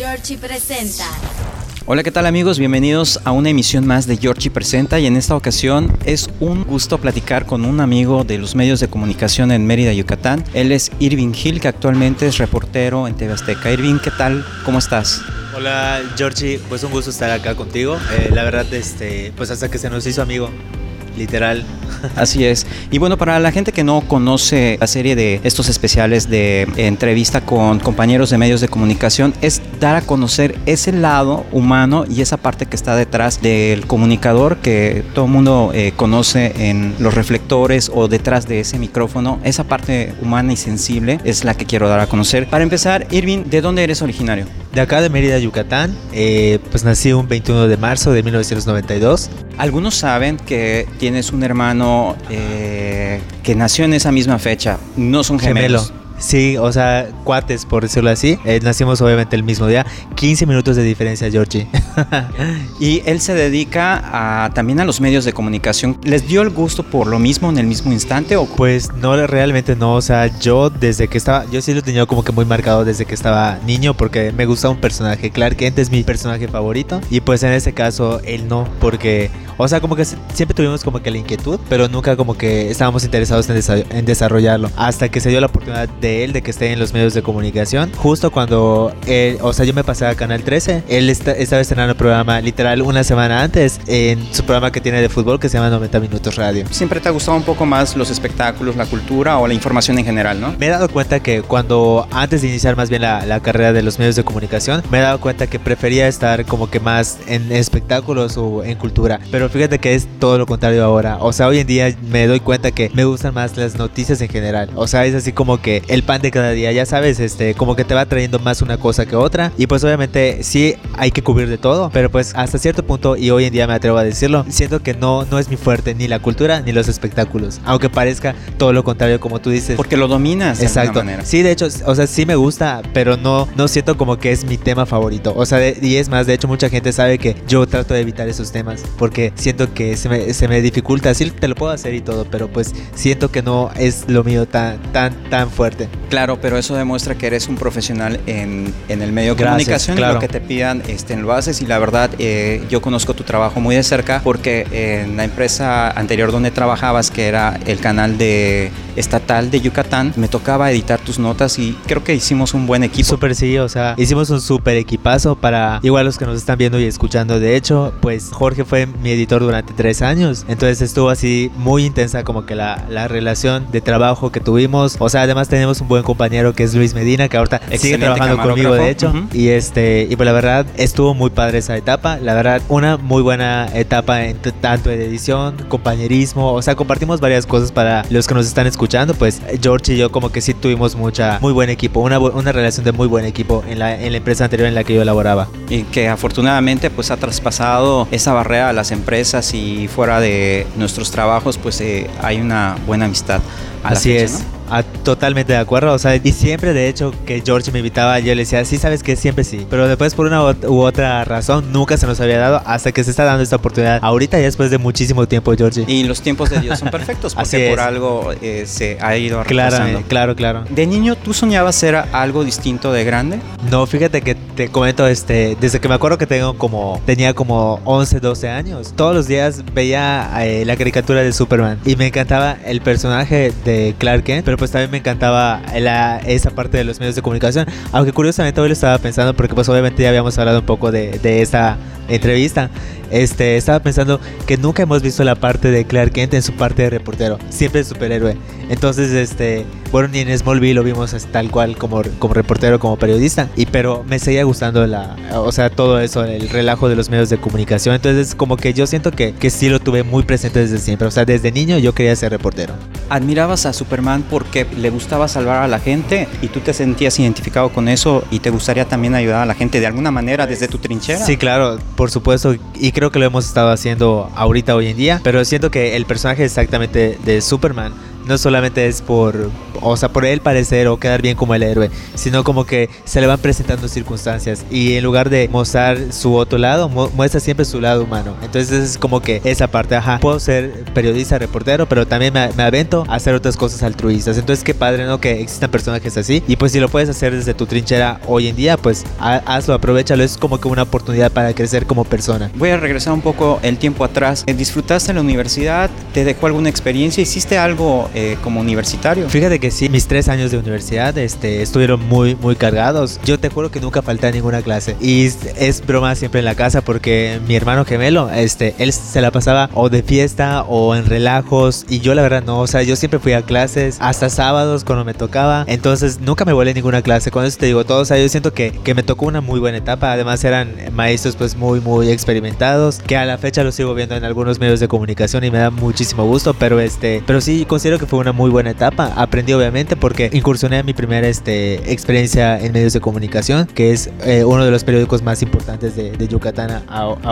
Georgie presenta. Hola, ¿qué tal amigos? Bienvenidos a una emisión más de Georgie Presenta y en esta ocasión es un gusto platicar con un amigo de los medios de comunicación en Mérida, Yucatán. Él es Irving Gil, que actualmente es reportero en TV Azteca. Irving, ¿qué tal? ¿Cómo estás? Hola Georgie, pues un gusto estar acá contigo. Eh, la verdad, este, pues hasta que se nos hizo amigo, literal. Así es. Y bueno, para la gente que no conoce la serie de estos especiales de entrevista con compañeros de medios de comunicación, es dar a conocer ese lado humano y esa parte que está detrás del comunicador que todo el mundo eh, conoce en los reflectores o detrás de ese micrófono. Esa parte humana y sensible es la que quiero dar a conocer. Para empezar, Irving, ¿de dónde eres originario? De acá de Mérida, Yucatán, eh, pues nací un 21 de marzo de 1992. Algunos saben que tienes un hermano eh, que nació en esa misma fecha. No son gemelos. Gemelo. Sí, o sea, cuates, por decirlo así. Eh, nacimos obviamente el mismo día. 15 minutos de diferencia, Georgie. Y él se dedica a, también a los medios de comunicación. ¿Les dio el gusto por lo mismo en el mismo instante? O Pues no, realmente no. O sea, yo desde que estaba, yo sí lo tenía como que muy marcado desde que estaba niño porque me gustaba un personaje. Clark Kent es mi personaje favorito. Y pues en este caso él no, porque, o sea, como que siempre tuvimos como que la inquietud, pero nunca como que estábamos interesados en, desa- en desarrollarlo. Hasta que se dio la oportunidad de él de que esté en los medios de comunicación. Justo cuando, él, o sea, yo me pasé a Canal 13, él está- estaba estrenando el programa literal una semana antes en su programa que tiene de fútbol que se llama 90 Minutos Radio. siempre te ha gustado un poco más los espectáculos, la cultura o la información en general, ¿no? Me he dado cuenta que cuando, antes de iniciar más bien la, la carrera de los medios de comunicación, me he dado cuenta que prefería estar como que más en espectáculos o en cultura. Pero fíjate que es todo lo contrario ahora. O sea, hoy en día me doy cuenta que me gustan más las noticias en general. O sea, es así como que el pan de cada día, ya sabes, este, como que te va trayendo más una cosa que otra. Y pues obviamente sí hay que cubrir de todo, pero pues hasta cierto punto, y hoy en día me atrevo a decirlo, siento que no, no es mi fuerte ni la cultura ni los espectáculos. Aunque parezca todo lo contrario, como tú dices. Porque lo dominas de Exacto. alguna manera. Sí, de hecho, o sea, sí me gusta, pero no, no siento como que es mi tema favorito. O sea, de- y es más, de hecho, mucha gente sabe que yo trato de evitar esos temas porque siento que se me, se me dificulta. Sí, te lo puedo hacer y todo, pero pues siento que no es lo mío tan, tan, tan fuerte. Claro, pero eso demuestra que eres un profesional en, en el medio de Gracias, comunicación claro. lo que te pidan este, lo haces y la verdad eh, yo conozco tu trabajo muy de cerca porque en la empresa anterior donde trabajabas que era el canal de estatal de Yucatán me tocaba editar tus notas y creo que hicimos un buen equipo. Súper sí, o sea, hicimos un súper equipazo para igual los que nos están viendo y escuchando. De hecho, pues Jorge fue mi editor durante tres años, entonces estuvo así muy intensa como que la, la relación de trabajo que tuvimos. O sea, además tenemos un buen compañero que es Luis Medina, que ahorita sigue trabajando conmigo, de hecho. Y este, y pues la verdad estuvo muy padre esa etapa. La verdad, una muy buena etapa en tanto de edición, compañerismo. O sea, compartimos varias cosas para los que nos están escuchando. Pues George y yo como que sí tuvimos mucha, muy buen equipo, una, una relación de muy buen equipo en la, en la empresa anterior en la que yo laboraba. y que afortunadamente pues ha traspasado esa barrera a las empresas y fuera de nuestros trabajos pues eh, hay una buena amistad. a la Así fecha, es. ¿no? Ah, totalmente de acuerdo, o sea, y siempre de hecho que George me invitaba, yo le decía, sí, sabes que siempre sí, pero después por una u otra razón nunca se nos había dado hasta que se está dando esta oportunidad ahorita y después de muchísimo tiempo, George. Y los tiempos de Dios son perfectos Así porque por es. algo eh, se ha ido Claro, claro, claro. ¿De niño tú soñabas ser algo distinto de grande? No, fíjate que te comento, este, desde que me acuerdo que tengo como, tenía como 11, 12 años, todos los días veía eh, la caricatura de Superman y me encantaba el personaje de Clark Kent, pero pues también me encantaba la- esa parte de los medios de comunicación, aunque curiosamente hoy lo estaba pensando porque pues obviamente ya habíamos hablado un poco de, de esta entrevista, este, estaba pensando que nunca hemos visto la parte de Clark Kent en su parte de reportero, siempre es superhéroe. Entonces, este, bueno, ni en Smallville lo vimos tal cual como, como reportero, como periodista. Y pero me seguía gustando la, o sea, todo eso, el relajo de los medios de comunicación. Entonces, como que yo siento que, que sí lo tuve muy presente desde siempre. O sea, desde niño yo quería ser reportero. Admirabas a Superman porque le gustaba salvar a la gente y tú te sentías identificado con eso y te gustaría también ayudar a la gente de alguna manera desde tu trinchera. Sí, claro, por supuesto. Y creo que lo hemos estado haciendo ahorita, hoy en día. Pero siento que el personaje exactamente de Superman no solamente es por, o sea, por él parecer o quedar bien como el héroe, sino como que se le van presentando circunstancias y en lugar de mostrar su otro lado, muestra siempre su lado humano. Entonces es como que esa parte, ajá, puedo ser periodista, reportero, pero también me, avento a hacer otras cosas altruistas. Entonces qué padre, ¿no? Que existan personajes así. Y pues si lo puedes hacer desde tu trinchera hoy en día, pues hazlo, aprovechalo. Es como que una oportunidad para crecer como persona. Voy a regresar un poco el tiempo atrás. ¿Disfrutaste en la universidad? ¿Te dejó alguna experiencia? ¿Hiciste algo eh, como universitario? Fíjate que sí, mis tres años de universidad este, estuvieron muy, muy cargados. Yo te juro que nunca falté a ninguna clase. Y es broma siempre en la casa porque mi hermano gemelo, este, él se la pasaba o de fiesta o en relajos. Y yo la verdad no, o sea, yo siempre fui a clases hasta sábados cuando me tocaba. Entonces nunca me volé ninguna clase. Con eso te digo todo, o sea, yo siento que, que me tocó una muy buena etapa. Además eran maestros pues muy, muy experimentados. Que a la fecha los sigo viendo en algunos medios de comunicación y me da muchísimo gusto. Pero este, pero sí considero que fue una muy buena etapa. Aprendí obviamente porque incursioné en mi primera este, experiencia en medios de comunicación, que es eh, uno de los periódicos más importantes de, de Yucatán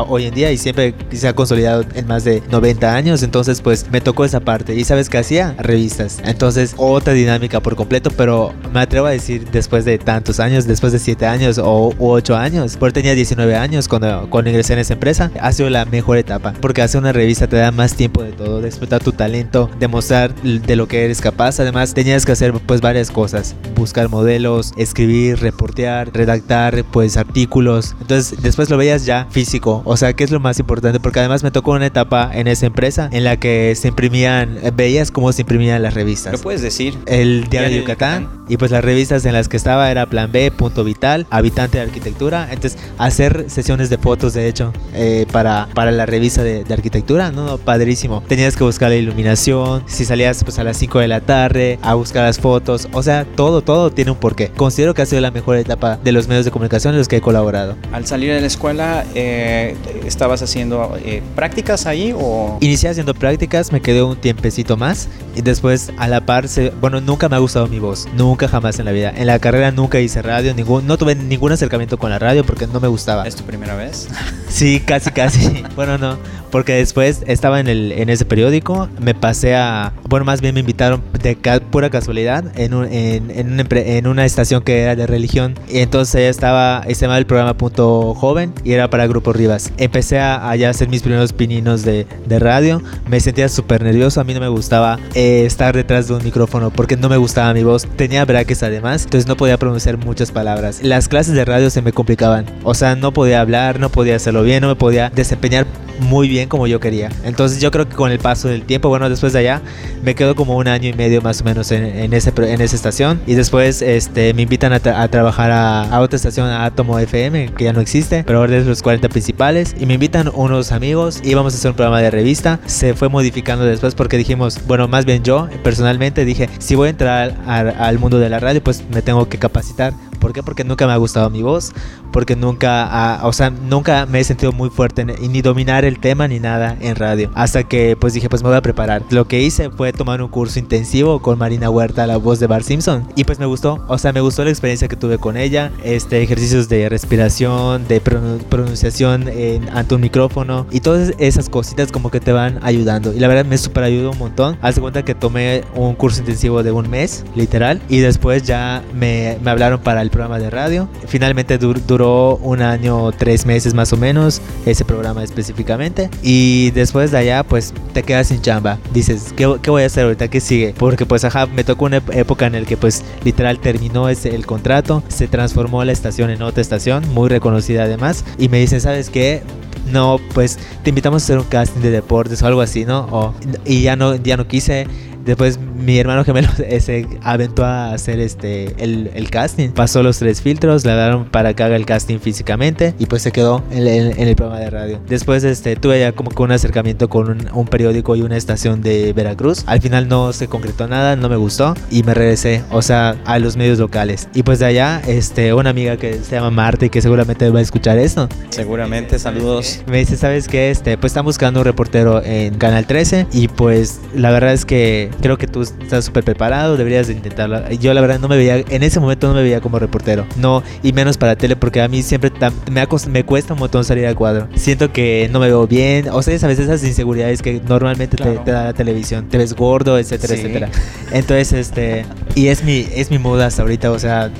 hoy en día y siempre se ha consolidado en más de 90 años. Entonces pues me tocó esa parte. ¿Y sabes qué hacía? Revistas. Entonces otra dinámica por completo, pero me atrevo a decir después de tantos años, después de 7 años o 8 años, porque tenía 19 años cuando, cuando ingresé en esa empresa, ha sido la mejor etapa, porque hacer una revista te da más tiempo de todo, de explotar tu talento, demostrar de lo que eres capaz. Además, tenías que hacer pues varias cosas, buscar modelos, escribir, reportear, redactar pues artículos. Entonces, después lo veías ya físico, o sea, que es lo más importante, porque además me tocó una etapa en esa empresa en la que se imprimían, veías cómo se imprimían las revistas. ¿Lo puedes decir? El Diario, de Yucatán, Y pues las revistas en las que estaba era Plan B, Punto Vital, Habitante de Arquitectura. Entonces, hacer sesiones de fotos, de hecho, eh, para, para la revista de, arquitectura, ¿no? Padrísimo. Tenías que buscar la iluminación, si salías pues a las 5 de la tarde a buscar las fotos, o sea, todo, todo tiene un porqué. Considero que ha sido la mejor etapa de los medios de comunicación en los que he colaborado. Al salir de la escuela, eh, ¿estabas haciendo eh, prácticas ahí o...? Inicié haciendo prácticas, me quedé un tiempecito más y después a la par, bueno, nunca me ha gustado mi voz, nunca jamás en la vida. En la carrera nunca hice radio, ningún, no tuve ningún acercamiento con la radio porque no me gustaba. ¿Es tu primera vez? Sí, casi, casi. bueno, no, porque después estaba en, el, en ese periódico, me pasé a, bueno, más bien me invitaron de pura casualidad en, un, en, en, en, una estación que era de religión. Y entonces ya estaba, se llamaba el programa Punto Joven y era para Grupo Rivas. Empecé a, a hacer mis primeros pininos de, de radio, me sentía súper nervioso, a mí no me gustaba eh, estar detrás de un micrófono porque no me gustaba mi voz, tenía braques además, entonces no podía pronunciar muchas palabras. Las clases de radio se me complicaban, o sea, no podía hablar, no podía hacerlo bien, no me podía desempeñar muy bien como yo quería. Entonces yo creo que con el paso del tiempo, bueno, después de allá, me quedo como un año y medio más o menos en, ese, en esa estación. Y después este, me invitan a, trabajar a, otra estación, a Atomo FM, que ya no existe, pero ahora es los 40 principales. Y me invitan unos amigos y vamos a hacer un programa de revista. Se fue modificando después porque dijimos, bueno, más bien yo personalmente dije, si voy a entrar al mundo de la radio, pues me tengo que capacitar ¿Por qué? Porque nunca me ha gustado mi voz, porque nunca, o sea, nunca me he sentido muy fuerte en, ni dominar el tema ni nada en radio. Hasta que pues dije, pues me voy a preparar. Lo que hice fue tomar un curso intensivo con Marina Huerta, la voz de Bart Simpson. Y pues me gustó, o sea, me gustó la experiencia que tuve con ella, este, ejercicios de respiración, de pronunciación en, ante un micrófono y todas esas cositas como que te van ayudando. Y la verdad me super ayudó un montón. Haz cuenta que tomé un curso intensivo de un mes, literal, y después ya me, me hablaron para el programa de radio. Finalmente duró un año, tres meses más o menos, ese programa específicamente. Y después de allá, pues te quedas sin chamba. Dices, ¿qué, qué voy a hacer ahorita? ¿Qué sigue? Porque pues ajá, me tocó una época en la que pues literal terminó ese, el contrato, se transformó la estación en otra estación, muy reconocida además. Y me dicen, ¿sabes qué? no, pues te invitamos a hacer un casting de deportes o algo así, ¿no? O, y ya no, ya no quise. Después mi hermano gemelo se aventó a hacer este el, el, casting. Pasó los tres filtros, le daron para que haga el casting físicamente y pues se quedó en, el programa de radio. Después este, tuve ya como que un acercamiento con un, periódico y una estación de Veracruz. Al final no se concretó nada, no me gustó y me regresé, o sea, a los medios locales. Y pues de allá, este, una amiga que se llama Marta y que seguramente va a escuchar esto. Seguramente, saludos. Me dice, ¿sabes qué? Este, pues están buscando un reportero en Canal 13 y pues la verdad es que creo que tú estás súper preparado, deberías de intentarlo. Yo la verdad no me veía, en ese momento no me veía como reportero, no, y menos para tele, porque a mí siempre me, me cuesta un montón salir al cuadro. Siento que no me veo bien, o sea, a veces esas inseguridades que normalmente te, da la televisión, te ves gordo, etcétera, etcétera. Entonces, este, y es mi, es mi moda hasta ahorita, o sea,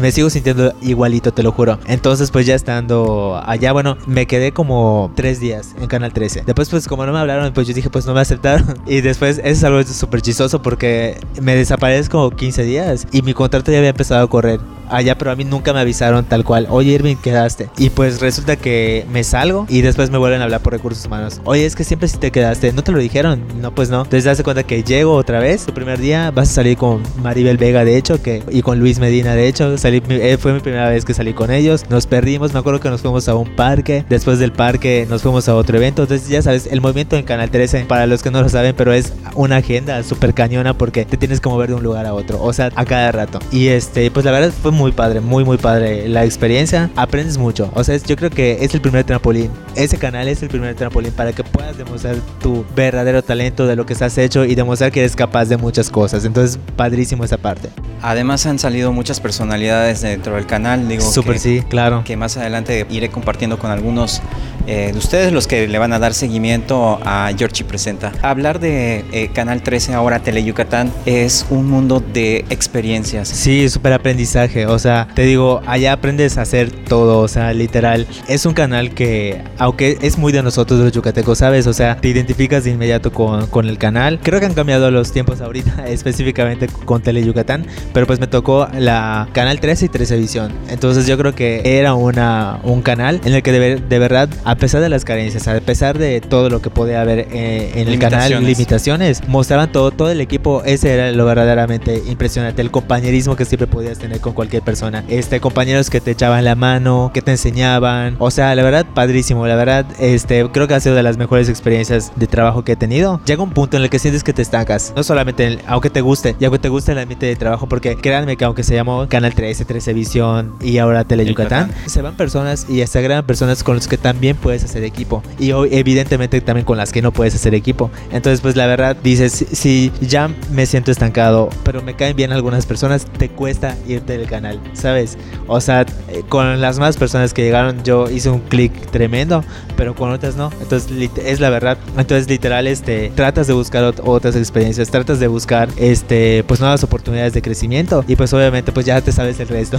me sigo sintiendo igualito, te lo juro. Entonces, pues ya estando allá, bueno, me quedé como tres días en Canal 13. Después, pues como no me hablaron, pues yo dije, pues no me aceptaron. Y después, eso es algo súper chistoso porque me desaparezco 15 días y mi contrato ya había empezado a correr allá, pero a mí nunca me avisaron tal cual, oye Irving, quedaste. Y pues resulta que me salgo y después me vuelven a hablar por recursos humanos. Oye, es que siempre si te quedaste, ¿no te lo dijeron? No, pues no. Entonces te das cuenta que llego otra vez, tu primer día vas a salir con Maribel Vega, de hecho, que, y con Luis Medina, de hecho, eh, fue mi primera vez que salí con ellos. Nos perdimos, me acuerdo que nos fuimos a un parque, después del parque nos fuimos a otro evento. Entonces ya sabes, el movimiento en Canal 13, para los que no lo saben, pero es una agenda súper cañona porque te tienes que mover de un lugar a otro, o sea, a cada rato. Y este, pues la verdad fue muy padre, muy muy padre la experiencia. Aprendes mucho. O sea, yo creo que es el primer trampolín. Ese canal es el primer trampolín para que puedas demostrar tu verdadero talento de lo que estás hecho y demostrar que eres capaz de muchas cosas. Entonces, padrísimo esa parte. Además han salido muchas personalidades dentro del canal, digo. Súper sí, claro. Que más adelante iré compartiendo con algunos eh, de ustedes, los que le van a dar seguimiento a Georgie Presenta. Hablar de eh, Canal 13 ahora, Tele Yucatán, es un mundo de experiencias. Sí, súper aprendizaje. O sea, te digo, allá aprendes a hacer todo, o sea, literal. Es un canal que, aunque es muy de nosotros los yucatecos, ¿sabes? O sea, te identificas de inmediato con, con el canal. Creo que han cambiado los tiempos ahorita, específicamente con Tele Yucatán, pero pues me tocó la Canal 13 y 13 Visión. Entonces yo creo que era una, un canal en el que de, de verdad, a pesar de las carencias, a pesar de todo lo que podía haber eh, en el canal, limitaciones, mostraban todo, todo el equipo, ese era lo verdaderamente impresionante, el compañerismo que siempre podías tener con cualquier persona este, compañeros que te echaban la mano, que te enseñaban. O sea, la verdad, padrísimo. La verdad, este, creo que ha sido de las mejores experiencias de trabajo que he tenido. Llega un punto en el que sientes que te estancas. No solamente, aunque te guste, y aunque te guste el ambiente de trabajo, porque créanme que aunque se llamó Canal 13, 13 Visión y ahora Tele Yucatán, se van personas y se agregan personas con las que también puedes hacer equipo. Y hoy, evidentemente, también con las que no puedes hacer equipo. Entonces, pues la verdad, dices, si ya me siento estancado, pero me caen bien algunas personas, te cuesta irte del canal, ¿sabes? O sea, eh, con las más personas que llegaron yo hice un clic tremendo, pero con otras no. Entonces es la verdad. Entonces literal este tratas de buscar otras experiencias, tratas de buscar este pues nuevas oportunidades de crecimiento y pues obviamente pues ya te sabes el resto.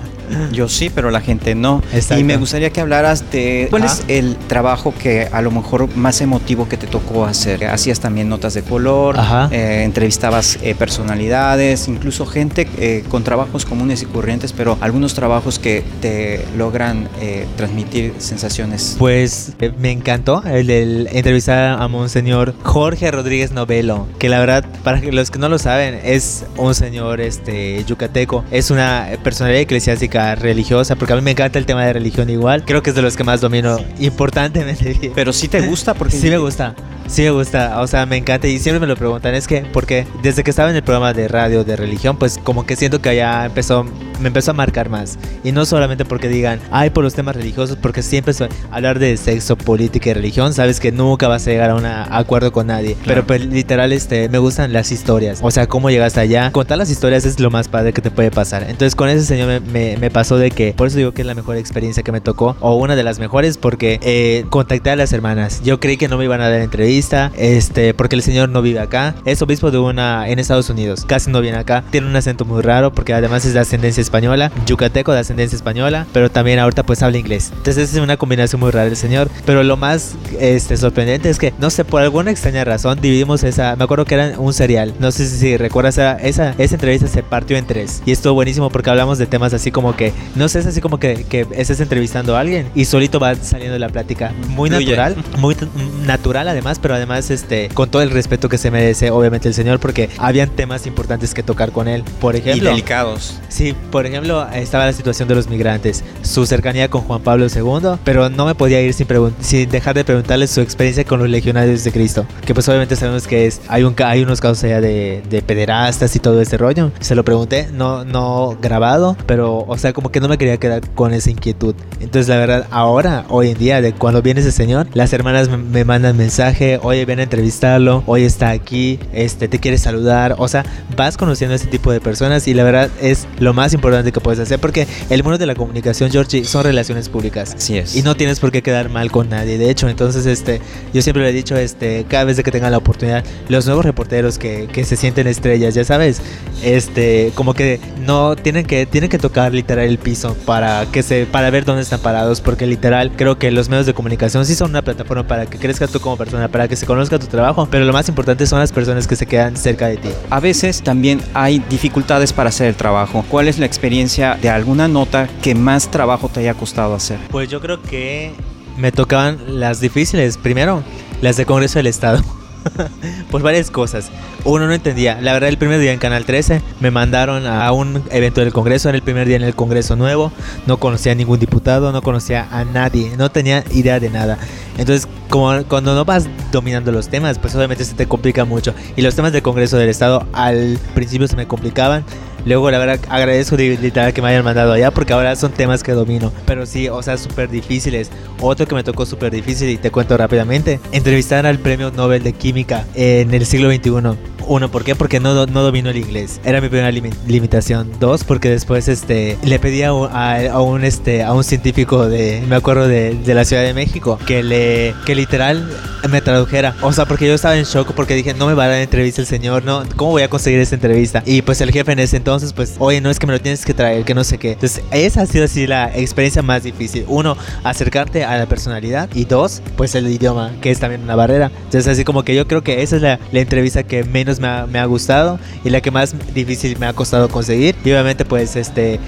yo sí, pero la gente no. Y me gustaría que hablaras de cuál es el trabajo que a lo mejor más emotivo que te tocó hacer. Hacías también notas de color, eh, entrevistabas eh, personalidades, incluso gente con trabajos comunes y corrientes, pero algunos trabajos que te logran eh, transmitir sensaciones. Pues eh, me encantó el, entrevistar a Monseñor Jorge Rodríguez Novelo, que la verdad, para los que no lo saben, es un señor este, yucateco, es una personalidad eclesiástica religiosa, porque a mí me encanta el tema de religión igual, creo que es de los que más domino importantemente. Pero sí te gusta, porque sí me gusta. Sí me gusta, o sea, me encanta y siempre me lo preguntan, es que, porque desde que estaba en el programa de radio de religión, pues como que siento que allá empezó, me empezó a marcar más. Y no solamente porque digan, ay, por los temas religiosos, porque siempre hablar de sexo, política y religión, sabes que nunca vas a llegar a un acuerdo con nadie. Pero pues literal, este, me gustan las historias, o sea, cómo llegaste allá. Contar las historias es lo más padre que te puede pasar. Entonces con ese señor me, me, pasó de que, por eso digo que es la mejor experiencia que me tocó, o una de las mejores, porque eh, contacté a las hermanas. Yo creí que no me iban a dar este, porque el señor no vive acá. Es obispo de una en Estados Unidos, casi no viene acá. Tiene un acento muy raro porque además es de ascendencia española, yucateco de ascendencia española, pero también ahorita pues habla inglés. Entonces es una combinación muy rara el señor. Pero lo más este, sorprendente es que, no sé, por alguna extraña razón dividimos esa, me acuerdo que era un serial. No sé si, recuerdas, esa, esa, esa entrevista se partió en tres. Y estuvo buenísimo porque hablamos de temas así como que, no sé, es así como que, que estés entrevistando a alguien y solito va saliendo la plática. Muy natural, muy natural además, pero además este con todo el respeto que se merece obviamente el señor porque habían temas importantes que tocar con él. Por ejemplo y delicados. Sí por ejemplo estaba la situación de los migrantes su cercanía con Juan Pablo II pero no me podía ir sin, sin dejar de preguntarle su experiencia con los legionarios de Cristo que pues obviamente sabemos que es hay un hay unos casos allá de, de pederastas y todo este rollo. Se lo pregunté no no grabado pero o sea como que no me quería quedar con esa inquietud. Entonces la verdad ahora hoy en día de cuando viene ese señor las hermanas me, me mandan mensaje mensaje, oye, ven a entrevistarlo, hoy está aquí, este, te quiere saludar, o sea, vas conociendo a este tipo de personas y la verdad es lo más importante que puedes hacer porque el mundo de la comunicación, Georgie, son relaciones públicas. Así es. Y no tienes por qué quedar mal con nadie. De hecho, entonces, este, yo siempre le he dicho, este, cada vez de que tengan la oportunidad, los nuevos reporteros que, que se sienten estrellas, ya sabes, este, como que no tienen que, tienen que tocar literal el piso para que se, para ver dónde están parados, porque literal creo que los medios de comunicación sí son una plataforma para que crezcas tú como persona, para que se conozca tu trabajo, pero lo más importante son las personas que se quedan cerca de ti. A veces también hay dificultades para hacer el trabajo. ¿Cuál es la experiencia de alguna nota que más trabajo te haya costado hacer? Pues yo creo que me tocaban las difíciles. Primero, las de Congreso del Estado. Por varias cosas. Uno no entendía. La verdad, el primer día en Canal 13 me mandaron a un evento del Congreso. Era el primer día en el Congreso nuevo. No conocía a ningún diputado, no conocía a nadie. No tenía idea de nada. Entonces, cuando no vas dominando los temas, pues obviamente se te complica mucho. Y los temas del Congreso del Estado al principio se me complicaban. Luego, la verdad, agradezco literal que me hayan mandado allá porque ahora son temas que domino. Pero sí, o sea, súper difíciles. Otro que me tocó súper difícil y te cuento rápidamente. Entrevistar al premio Nobel de Química en el siglo XXI. Uno, ¿por qué? Porque no, no domino el inglés. Era mi primera lim limitación. Dos, porque después este, le pedí a un, a, a un, este, a un científico de, me acuerdo, de, de, la Ciudad de México, que, le, que literal me tradujera. O sea, porque yo estaba en shock porque dije, no me va a dar entrevista el señor, no, ¿cómo voy a conseguir esta entrevista? Y pues el jefe en ese entonces, pues, oye, no es que me lo tienes que traer, que no sé qué. Entonces, esa ha sido así la experiencia más difícil. Uno, acercarte a la personalidad. Y dos, pues el idioma, que es también una barrera. Entonces, así como que yo creo que esa es la, la entrevista que menos me ha, me ha, gustado y la que más difícil me ha costado conseguir. Y obviamente, pues, este,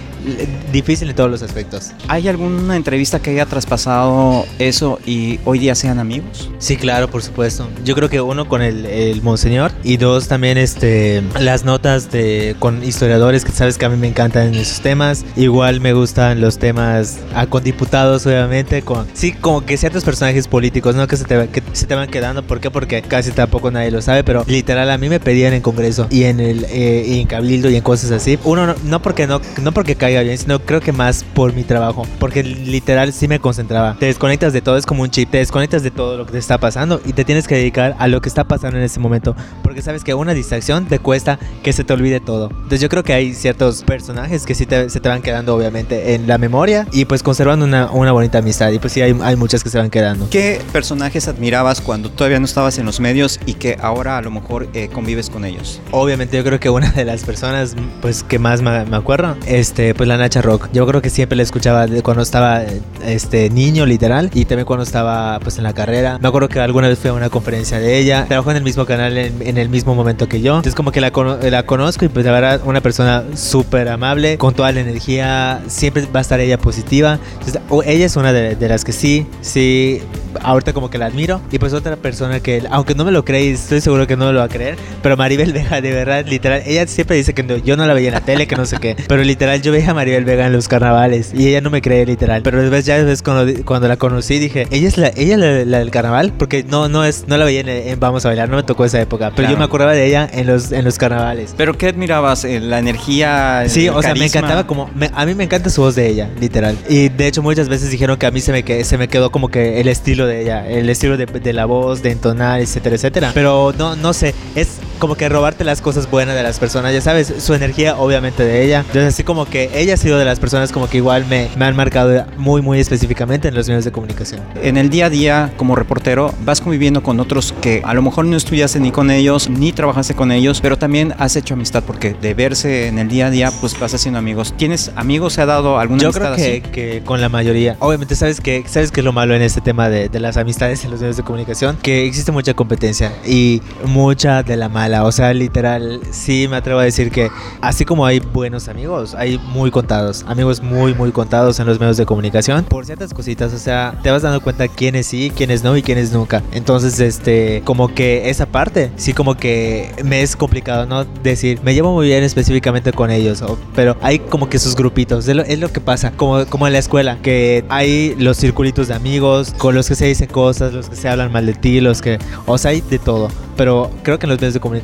difícil en todos los aspectos. ¿Hay alguna entrevista que haya traspasado eso y hoy día sean amigos? Sí, claro, por supuesto. Yo creo que uno con el, el monseñor y dos también este las notas de con historiadores que sabes que a mí me encantan esos temas. Igual me gustan los temas ah, con diputados, obviamente, con sí como que ciertos personajes políticos, no que se te que se te van quedando. ¿Por qué? Porque casi tampoco nadie lo sabe, pero literal a mí me pedían en Congreso y en el eh, y en Cabildo y en cosas así. Uno no, no porque no no porque caiga bien, sino creo que más por mi trabajo, porque literal sí me concentraba. Te desconectas de todo, es como un chip, te desconectas de todo lo que te está pasando y te tienes que dedicar a lo que está pasando en ese momento, porque sabes que una distracción te cuesta que se te olvide todo. Entonces yo creo que hay ciertos personajes que sí te, se te van quedando obviamente en la memoria y pues conservando una, una bonita amistad y pues sí hay, hay muchas que se van quedando. ¿Qué personajes admirabas cuando todavía no estabas en los medios y que ahora a lo mejor eh, convives con ellos? Obviamente yo creo que una de las personas pues que más me, me acuerdo, este pues la Nacha Rock. Yo creo que siempre la escuchaba cuando estaba este niño literal y también cuando estaba pues en la carrera. Me acuerdo que alguna vez fui a una conferencia de ella. Trabajó en el mismo canal en, el mismo momento que yo. Entonces como que la, conozco y pues la una persona súper amable, con toda la energía. Siempre va a estar ella positiva. Entonces, ella es una de las que sí, sí ahorita como que la admiro. Y pues otra persona que, aunque no me lo creéis, estoy seguro que no me lo va a creer. Pero Maribel Vega, de verdad, literal, ella siempre dice que no, yo no la veía en la tele, que no sé qué. Pero literal, yo veía a Maribel Vega en los carnavales y ella no me cree literal. Pero después ya después cuando, cuando la conocí dije, ella es la, ella la, la del carnaval, porque no, no es, no la veía en, en, Vamos a bailar, no me tocó esa época. Pero claro. yo me acordaba de ella en los, en los carnavales. ¿Pero qué admirabas? ¿La energía? Sí, o sea, me encantaba como, me, a mí me encanta su voz de ella, literal. Y de hecho muchas veces dijeron que a mí se me, se me quedó como que el estilo de ella, el estilo de, de, la voz, de entonar, etcétera, etcétera. Pero no, no sé, es como que robarte las cosas buenas de las personas, ya sabes, su energía obviamente de ella. Entonces así como que ella ha sido de las personas como que igual me, me han marcado muy, muy específicamente en los medios de comunicación. En el día a día como reportero vas conviviendo con otros que a lo mejor no estudiaste ni con ellos, ni trabajaste con ellos, pero también has hecho amistad porque de verse en el día a día pues vas haciendo amigos. ¿Tienes amigos? ¿Se ha dado alguna Yo amistad creo que, así? que con la mayoría. Obviamente sabes que sabes que es lo malo en este tema de, de las amistades en los medios de comunicación, que existe mucha competencia y mucha de la mala. O sea, literal, sí me atrevo a decir que así como hay buenos amigos, hay muy contados, amigos muy, muy contados en los medios de comunicación por ciertas cositas. O sea, te vas dando cuenta quiénes sí, quiénes no y quiénes nunca. Entonces, este, como que esa parte, sí, como que me es complicado, ¿no? Decir, me llevo muy bien específicamente con ellos, pero hay como que sus grupitos, es lo, es lo que pasa, como, como en la escuela, que hay los circulitos de amigos con los que se dicen cosas, los que se hablan mal de ti, los que, o sea, hay de todo. Pero creo que en los medios de comunicación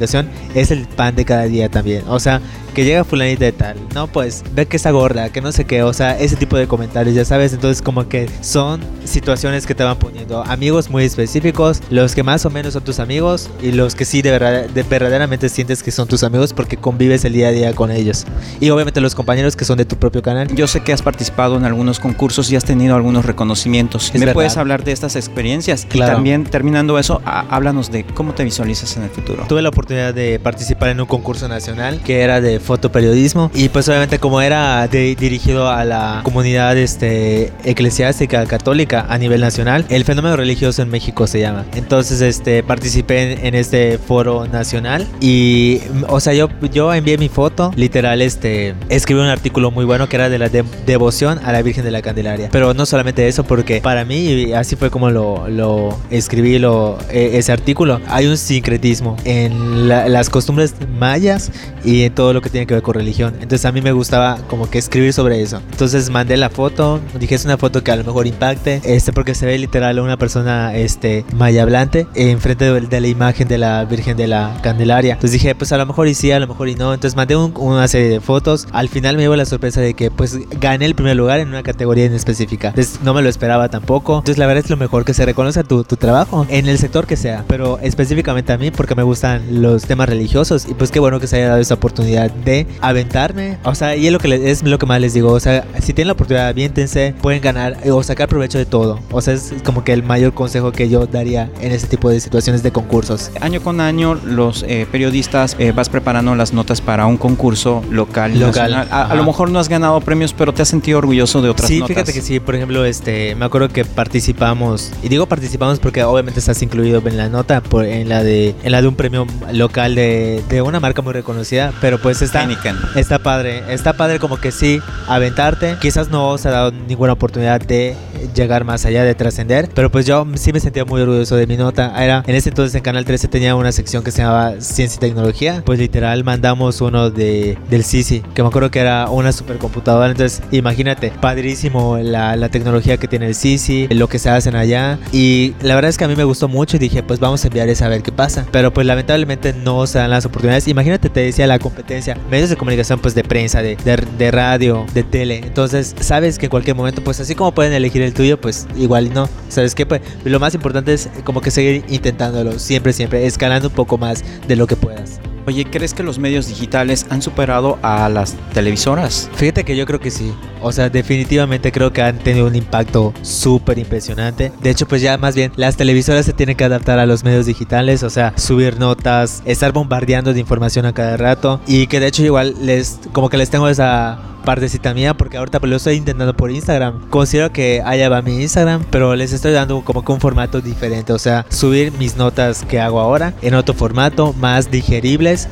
es el pan de cada día también. O sea, que llega fulanita de tal, no, pues ve que está gorda, que no sé qué, o sea, ese tipo de comentarios, ya sabes, entonces como que son situaciones que te van poniendo amigos muy específicos, los que más o menos son tus amigos y los que sí de, verdad, de verdaderamente sientes que son tus amigos porque convives el día a día con ellos. Y obviamente los compañeros que son de tu propio canal. Yo sé que has participado en algunos concursos y has tenido algunos reconocimientos. ¿Me puedes hablar de estas experiencias? Claro. Y también terminando eso, háblanos de cómo te visualizas en el futuro. Tuve la oportunidad de participar en un concurso nacional que era de fotoperiodismo y pues obviamente como era dirigido a la comunidad este, eclesiástica católica a nivel nacional, el fenómeno religioso en México se llama. Entonces este, participé en, este foro nacional y o sea yo, yo envié mi foto, literal este, escribí un artículo muy bueno que era de la devoción a la Virgen de la Candelaria. Pero no solamente eso, porque para mí, así fue como lo, lo escribí lo, e, ese artículo, hay un sincretismo en las costumbres mayas y en todo lo que tiene que ver con religión. Entonces a mí me gustaba como que escribir sobre eso. Entonces mandé la foto, dije es una foto que a lo mejor impacte, este porque se ve literal una persona este maya hablante enfrente de, de la imagen de la Virgen de la Candelaria. Entonces dije, pues a lo mejor y sí, a lo mejor y no. Entonces mandé una serie de fotos. Al final me llevo la sorpresa de que pues gané el primer lugar en una categoría en específica. Entonces no me lo esperaba tampoco. Entonces la verdad es lo mejor que se reconoce tu, tu trabajo en el sector que sea, pero específicamente a mí porque me gustan los temas religiosos y pues qué bueno que se haya dado esa oportunidad de aventarme. O sea, y es lo que, es lo que más les digo. O sea, si tienen la oportunidad, aviéntense, pueden ganar o sacar provecho de todo. O sea, es como que el mayor consejo que yo daría en ese tipo de situaciones de concursos. Año con año, los eh, periodistas eh, vas preparando las notas para un concurso local. local. A, lo mejor no has ganado premios, pero te has sentido orgulloso de otras sí, fíjate que sí. Por ejemplo, este, me acuerdo que participamos, y digo participamos porque obviamente estás incluido en la nota, por, en, la de, en la de un premio local de, de una marca muy reconocida, pero pues está, está padre. Está padre como que sí, aventarte. Quizás no se ha dado ninguna oportunidad de llegar más allá, de trascender, pero pues yo sí me sentía muy orgulloso de mi nota. Era, en ese entonces en Canal 13 tenía una sección que se llamaba Ciencia y Tecnología, pues literal mandamos uno de, del Sisi, que me acuerdo que era una supercomputadora, entonces imagínate, padrísimo la, la tecnología que tiene el Sisi, lo que se hacen allá, y la verdad es que a mí me gustó mucho y dije, pues vamos a enviar esa a ver qué pasa, pero pues lamentablemente no se dan las oportunidades. Imagínate, te decía la competencia, medios de comunicación pues de prensa, de, de, de radio, de tele, entonces sabes que en cualquier momento, pues así como pueden elegir el tuyo, pues igual no, ¿sabes qué? Pues lo más importante es como que seguir intentándolo, siempre, siempre, escalando un poco más de lo que puedas. Oye, ¿crees que los medios digitales han superado a las televisoras? Fíjate que yo creo que sí. O sea, definitivamente creo que han tenido un impacto súper impresionante. De hecho, pues ya más bien las televisoras se tienen que adaptar a los medios digitales. O sea, subir notas, estar bombardeando de información a cada rato. Y que de hecho igual les, como que les tengo esa partecita mía porque ahorita pues lo estoy intentando por Instagram. Considero que allá va mi Instagram, pero les estoy dando como que un formato diferente, o sea, subir mis notas que hago ahora en otro formato, más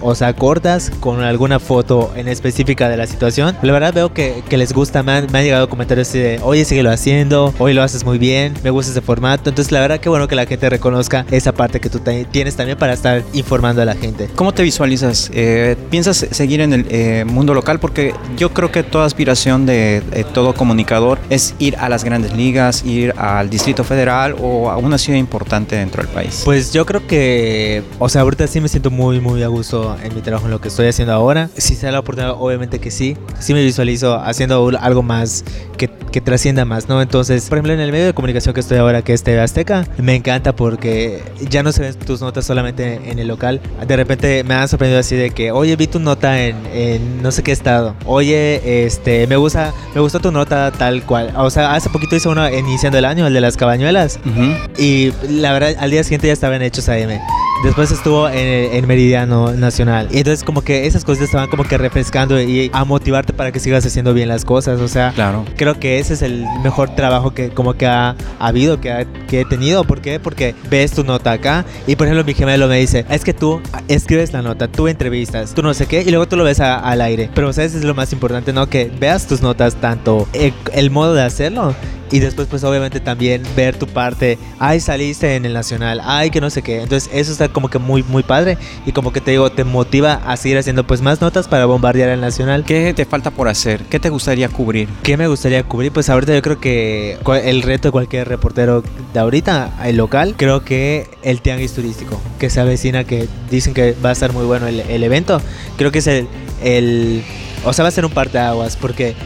o sea, cortas, con alguna foto en específica de la situación. La verdad veo que, que les gusta, me han, me han, llegado comentarios de, oye, síguelo haciendo, hoy lo haces muy bien, me gusta ese formato. Entonces la verdad que bueno que la gente reconozca esa parte que tú tienes también para estar informando a la gente. ¿Cómo te visualizas? Eh, ¿Piensas seguir en el eh, mundo local? Porque yo creo que toda aspiración de, todo comunicador es ir a las grandes ligas, ir al Distrito Federal o a una ciudad importante dentro del país. Pues yo creo que, o sea, ahorita sí me siento muy, muy a gusto en mi trabajo, en lo que estoy haciendo ahora. Si se da la oportunidad, obviamente que sí. Sí me visualizo haciendo algo más que, que trascienda más, ¿no? Entonces, por ejemplo, en el medio de comunicación que estoy ahora, que es TV Azteca, me encanta porque ya no se ven tus notas solamente en el local. De repente me han sorprendido así de que, oye, vi tu nota en, en no sé qué estado. Oye, este, me gusta, me gustó tu nota tal cual. O sea, hace poquito hice uno iniciando el año, el de las cabañuelas. Y la verdad, al día siguiente ya estaban hechos AM. Después estuvo en, en, Meridiano Nacional. Y entonces como que esas cosas estaban como que refrescando y a motivarte para que sigas haciendo bien las cosas. O sea, claro. creo que ese es el mejor trabajo que como que ha, habido, que, que, he tenido. ¿Por qué? Porque ves tu nota acá y por ejemplo mi gemelo me dice, es que tú escribes la nota, tú entrevistas, tú no sé qué y luego tú lo ves al aire. Pero ¿sabes? Es lo más importante, ¿no? Que veas tus notas tanto el modo de hacerlo y después pues obviamente también ver tu parte, ay saliste en el nacional, ay que no sé qué, entonces eso está como que muy muy padre y como que te digo, te motiva a seguir haciendo pues más notas para bombardear el nacional. ¿Qué te falta por hacer? ¿Qué te gustaría cubrir? ¿Qué me gustaría cubrir? Pues ahorita yo creo que el reto de cualquier reportero de ahorita, el local, creo que el tianguis turístico, que se avecina, que dicen que va a estar muy bueno el, el evento, creo que es el, el... O sea, va a ser un par de aguas porque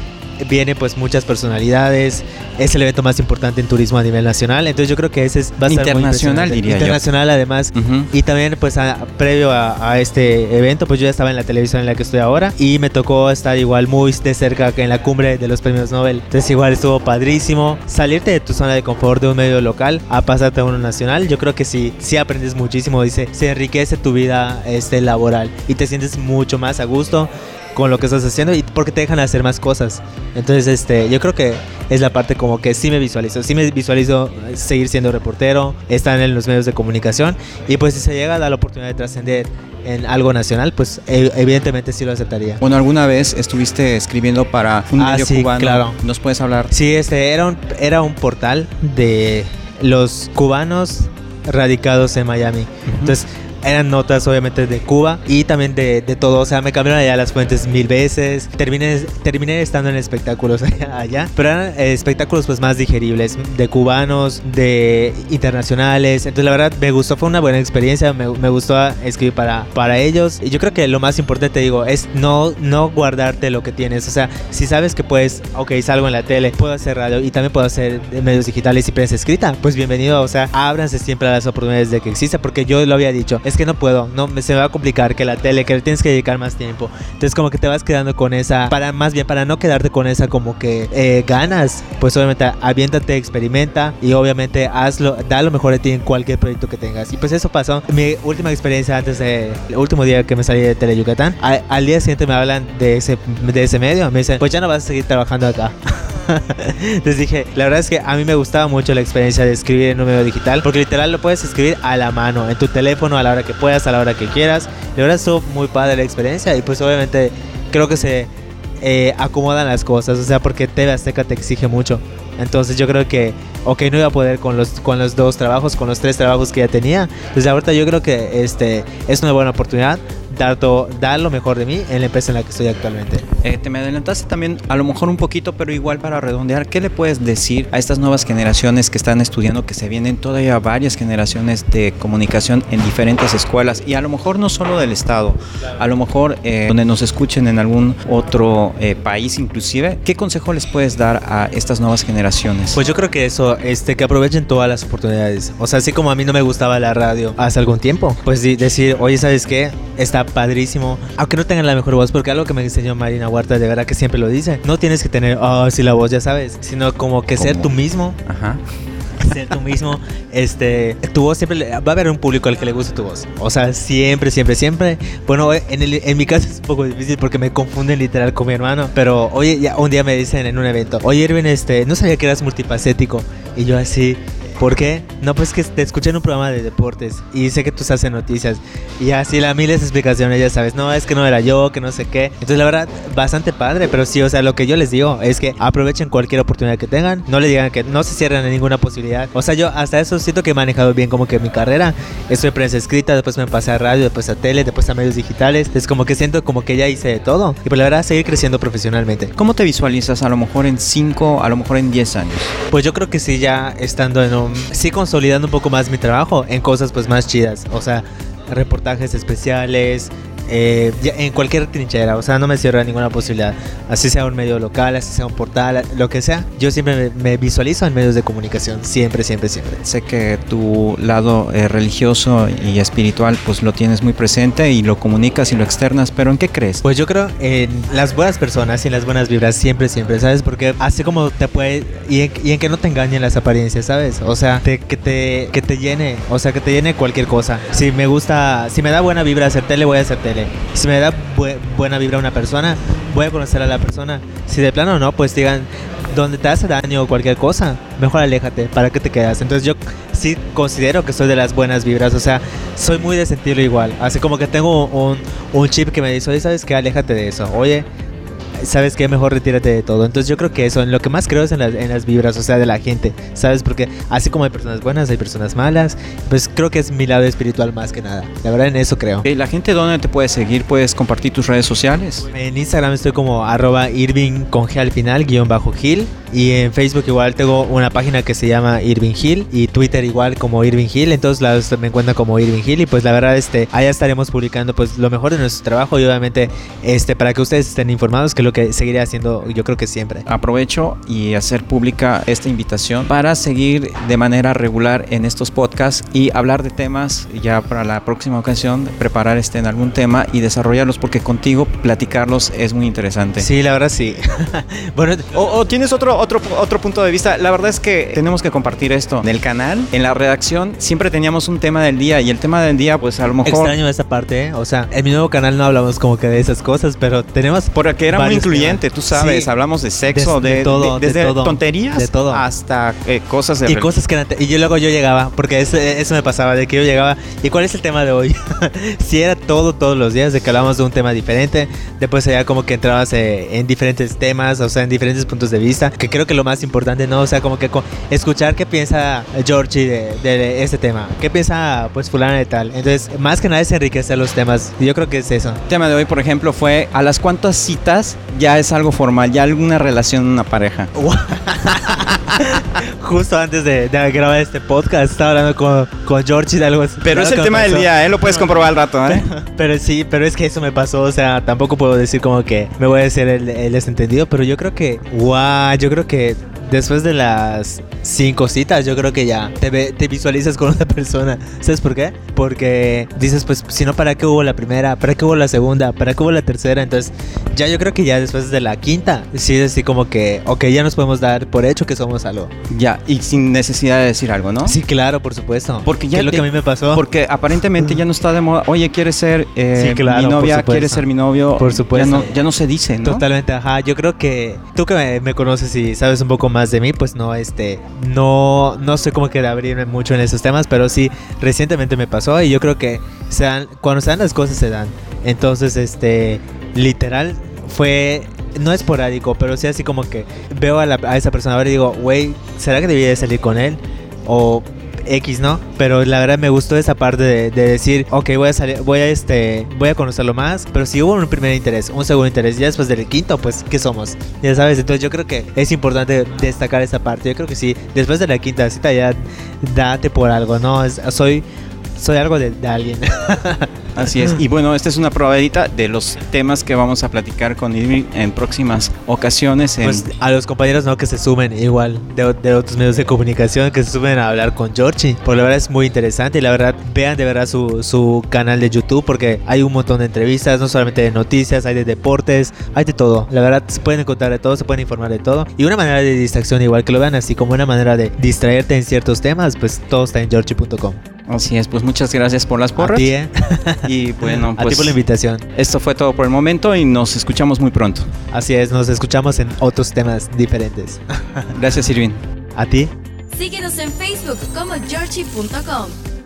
viene pues muchas personalidades, es el evento más importante en turismo a nivel nacional, entonces yo creo que ese es va a internacional diría internacional además y también pues previo a, este evento pues yo ya estaba en la televisión en la que estoy ahora y me tocó estar igual muy de cerca en la cumbre de los premios Nobel, entonces igual estuvo padrísimo. Salirte de tu zona de confort de un medio local a pasarte a uno nacional, yo creo que sí, sí aprendes muchísimo, dice, se enriquece tu vida este laboral y te sientes mucho más a gusto con lo que estás haciendo y porque te dejan hacer más cosas. Entonces, este, yo creo que es la parte como que sí me visualizo, sí me visualizo seguir siendo reportero, estar en los medios de comunicación y pues si se llega a dar la oportunidad de trascender en algo nacional, pues e, evidentemente sí lo aceptaría. Bueno, alguna vez estuviste escribiendo para un ah, medio sí, cubano. Claro. ¿Nos puedes hablar? Sí, este era un, era un portal de los cubanos radicados en Miami. Entonces, eran notas obviamente de Cuba y también de, de todo. O sea, me cambiaron allá las fuentes mil veces. Terminé, terminé estando en espectáculos allá, pero eran eh, espectáculos pues más digeribles, de cubanos, de internacionales. Entonces la verdad me gustó, fue una buena experiencia, me, me gustó escribir para, para ellos. Y yo creo que lo más importante, digo, es no, no guardarte lo que tienes. O sea, si sabes que puedes, ok, salgo en la tele, puedo hacer radio y también puedo hacer medios digitales y prensa escrita, pues bienvenido. O sea, ábranse siempre a las oportunidades de que exista, porque yo lo había dicho es que no puedo, no se me va a complicar que la tele, que le tienes que dedicar más tiempo. Entonces como que te vas quedando con esa, para más bien para no quedarte con esa como que eh, ganas, pues obviamente aviéntate, experimenta y obviamente hazlo, da lo mejor de ti en cualquier proyecto que tengas. Y pues eso pasó. Mi última experiencia antes de, el último día que me salí de Tele Yucatán, al día siguiente me hablan de ese, de ese medio, me dicen, pues ya no vas a seguir trabajando acá. Les dije, la verdad es que a mí me gustaba mucho la experiencia de escribir en un medio digital, porque literal lo puedes escribir a la mano, en tu teléfono, a la hora que puedas, a la hora que quieras. La verdad estuvo muy padre la experiencia y pues obviamente creo que se eh, acomodan las cosas, o sea, porque TV Azteca te exige mucho. Entonces yo creo que, ok, no iba a poder con los, con los dos trabajos, con los tres trabajos que ya tenía. Entonces ahorita yo creo que este, es una buena oportunidad dar, lo mejor de mí en la empresa en la que estoy actualmente. Eh, te me adelantaste también, a lo mejor un poquito, pero igual para redondear, ¿qué le puedes decir a estas nuevas generaciones que están estudiando, que se vienen todavía varias generaciones de comunicación en diferentes escuelas y a lo mejor no solo del Estado, a lo mejor eh, donde nos escuchen en algún otro eh, país inclusive, ¿qué consejo les puedes dar a estas nuevas generaciones? Pues yo creo que eso, este, que aprovechen todas las oportunidades. O sea, así como a mí no me gustaba la radio hace algún tiempo, pues decir, oye, ¿sabes qué? Está padrísimo. Aunque no tengan la mejor voz, porque algo que me enseñó Marina Huerta, de verdad que siempre lo dice. No tienes que tener, oh, sí, la voz, ya sabes, sino como que ser tú mismo. Ajá ser tú mismo. Este, tu voz siempre va a haber un público al que le guste tu voz. O sea, siempre, siempre, siempre. Bueno, en, el, en mi caso es un poco difícil porque me confunden literal con mi hermano. Pero oye, ya un día me dicen en un evento, oye Irvin, este, no sabía que eras multifacético. Y yo así, ¿Por qué? No, pues que te escuché en un programa de deportes y sé que tú haces noticias y así la miles de explicaciones, ya sabes, no, es que no era yo, que no sé qué. Entonces la verdad, bastante padre, pero sí, o sea, lo que yo les digo es que aprovechen cualquier oportunidad que tengan, no le digan que no se cierren en ninguna posibilidad. O sea, yo hasta eso siento que he manejado bien como que mi carrera. Estoy prensa escrita, después me pasé a radio, después a tele, después a medios digitales. Es como que siento como que ya hice de todo y pues la verdad seguir creciendo profesionalmente. ¿Cómo te visualizas a lo mejor en 5, a lo mejor en 10 años? Pues yo creo que sí, ya estando en un sí consolidando un poco más mi trabajo en cosas pues más chidas, o sea, reportajes especiales, eh, en cualquier trinchera, o sea, no me cierro a ninguna posibilidad. Así sea un medio local, así sea un portal, lo que sea. Yo siempre me, visualizo en medios de comunicación, siempre, siempre, siempre. Sé que tu lado eh, religioso y espiritual, pues lo tienes muy presente y lo comunicas y lo externas, pero ¿en qué crees? Pues yo creo en las buenas personas y en las buenas vibras, siempre, siempre, ¿sabes? Porque así como te puede, y en, que no te engañen las apariencias, ¿sabes? O sea, que, te, que te llene, o sea, que te llene cualquier cosa. Si me gusta, si me da buena vibra hacer tele, voy a hacer tele si me da buena vibra una persona, voy a conocer a la persona. Si de plano no, pues digan, donde te hace daño o cualquier cosa, mejor aléjate, ¿para que te quedas? Entonces yo sí considero que soy de las buenas vibras, o sea, soy muy de sentirlo igual. Así como que tengo un, un chip que me dice, oye, ¿sabes qué? Aléjate de eso. Oye, sabes que mejor retírate de todo. Entonces yo creo que eso, en lo que más creo es en las, en las vibras, o sea, de la gente, ¿sabes? Porque así como hay personas buenas, hay personas malas, pues creo que es mi lado espiritual más que nada. La verdad en eso creo. ¿Y la gente dónde te puede seguir? ¿Puedes compartir tus redes sociales? En Instagram estoy como arroba Irving con G al final, guion bajo Gil. Y en Facebook igual tengo una página que se llama Irving Hill y Twitter igual como Irving Hill. En todos lados me encuentran como Irving Hill y pues la verdad este allá estaremos publicando pues lo mejor de nuestro trabajo y obviamente este para que ustedes estén informados que es lo que seguiré haciendo yo creo que siempre. Aprovecho y hacer pública esta invitación para seguir de manera regular en estos podcasts y hablar de temas ya para la próxima ocasión, preparar este en algún tema y desarrollarlos porque contigo platicarlos es muy interesante. Sí, la verdad sí. bueno, o, o, tienes otro, otro, otro punto de vista. La verdad es que tenemos que compartir esto en el canal, en la redacción. Siempre teníamos un tema del día y el tema del día, pues a lo mejor. Extraño esa parte, ¿eh? O sea, en mi nuevo canal no hablamos como que de esas cosas, pero tenemos. Porque era muy incluyente, tú sabes. Sí. Hablamos de sexo, de, de, todo, de, desde todo, tonterías de todo. hasta eh, cosas de. Y cosas que. Y yo luego yo llegaba, porque eso, eso me pasaba, de que yo llegaba. ¿Y cuál es el tema de hoy? si era todo, todos los días, de que hablábamos de un tema diferente. Después ya como que entrabas eh, en diferentes temas, o sea, en diferentes puntos de vista. Que creo que lo más importante, ¿no? O sea, como que escuchar qué piensa Georgie de, de, este tema. ¿Qué piensa, pues, fulana de tal? Entonces, más que nada es enriquecer los temas. Yo creo que es eso. El tema de hoy, por ejemplo, fue a las cuantas citas ya es algo formal, ya alguna relación una pareja. Justo antes de, de, grabar este podcast, estaba hablando con, con Georgie de algo así. Pero es el tema del día, ¿eh? Lo puedes comprobar al rato, ¿eh? Pero, pero, sí, pero es que eso me pasó, o sea, tampoco puedo decir como que me voy a decir el, el desentendido, pero yo creo que, wow, yo creo que después de las cinco citas, yo creo que ya te, ve, te visualizas con una persona. ¿Sabes por qué? Porque dices, pues, si no, ¿para qué hubo la primera? ¿Para qué hubo la segunda? ¿Para qué hubo la tercera? Entonces, ya yo creo que ya después de la quinta, sí es así como que, ok, ya nos podemos dar por hecho que somos algo. Ya, y sin necesidad de decir algo, ¿no? Sí, claro, por supuesto. Porque ya es lo que a mí me pasó. Porque aparentemente ya no está de moda. Oye, ¿quieres ser eh, sí, claro, mi novia? ¿Quieres ser mi novio? Por supuesto. Ya no, ya no se dice, ¿no? Totalmente, ajá. Yo creo que tú que me, me conoces y sabes un poco más de mí, pues no, este, no, no sé cómo que abrirme mucho en esos temas, pero sí, recientemente me pasó y yo creo que se dan, cuando se dan las cosas se dan. Entonces, este, literal, fue no esporádico, pero sí así como que veo a, la, a esa persona ahora y digo, güey, ¿será que debía de salir con él? O X, ¿no? Pero la verdad me gustó esa parte de, de, decir, ok, voy a salir, voy a este, voy a conocerlo más, pero si hubo un primer interés, un segundo interés, ya después del quinto, pues, ¿qué somos? Ya sabes, entonces yo creo que es importante destacar esa parte. Yo creo que sí, después de la quinta cita ya date por algo, ¿no? Soy soy algo de alguien. Así es. Y bueno, esta es una probadita de los temas que vamos a platicar con Irving en próximas ocasiones. En... Pues a los compañeros no que se sumen igual de, de, otros medios de comunicación, que se sumen a hablar con Georgie. Porque la verdad es muy interesante y la verdad vean de verdad su, su canal de YouTube porque hay un montón de entrevistas, no solamente de noticias, hay de deportes, hay de todo. La verdad se pueden encontrar de todo, se pueden informar de todo. Y una manera de distracción igual que lo vean así como una manera de distraerte en ciertos temas, pues todo está en georgie.com. Así es, pues muchas gracias por las porras. A ti, ¿eh? Y bueno, pues. A ti por la invitación. Esto fue todo por el momento y nos escuchamos muy pronto. Así es, nos escuchamos en otros temas diferentes. Gracias, Irvin. A ti. Síguenos en Facebook como Georgie.com.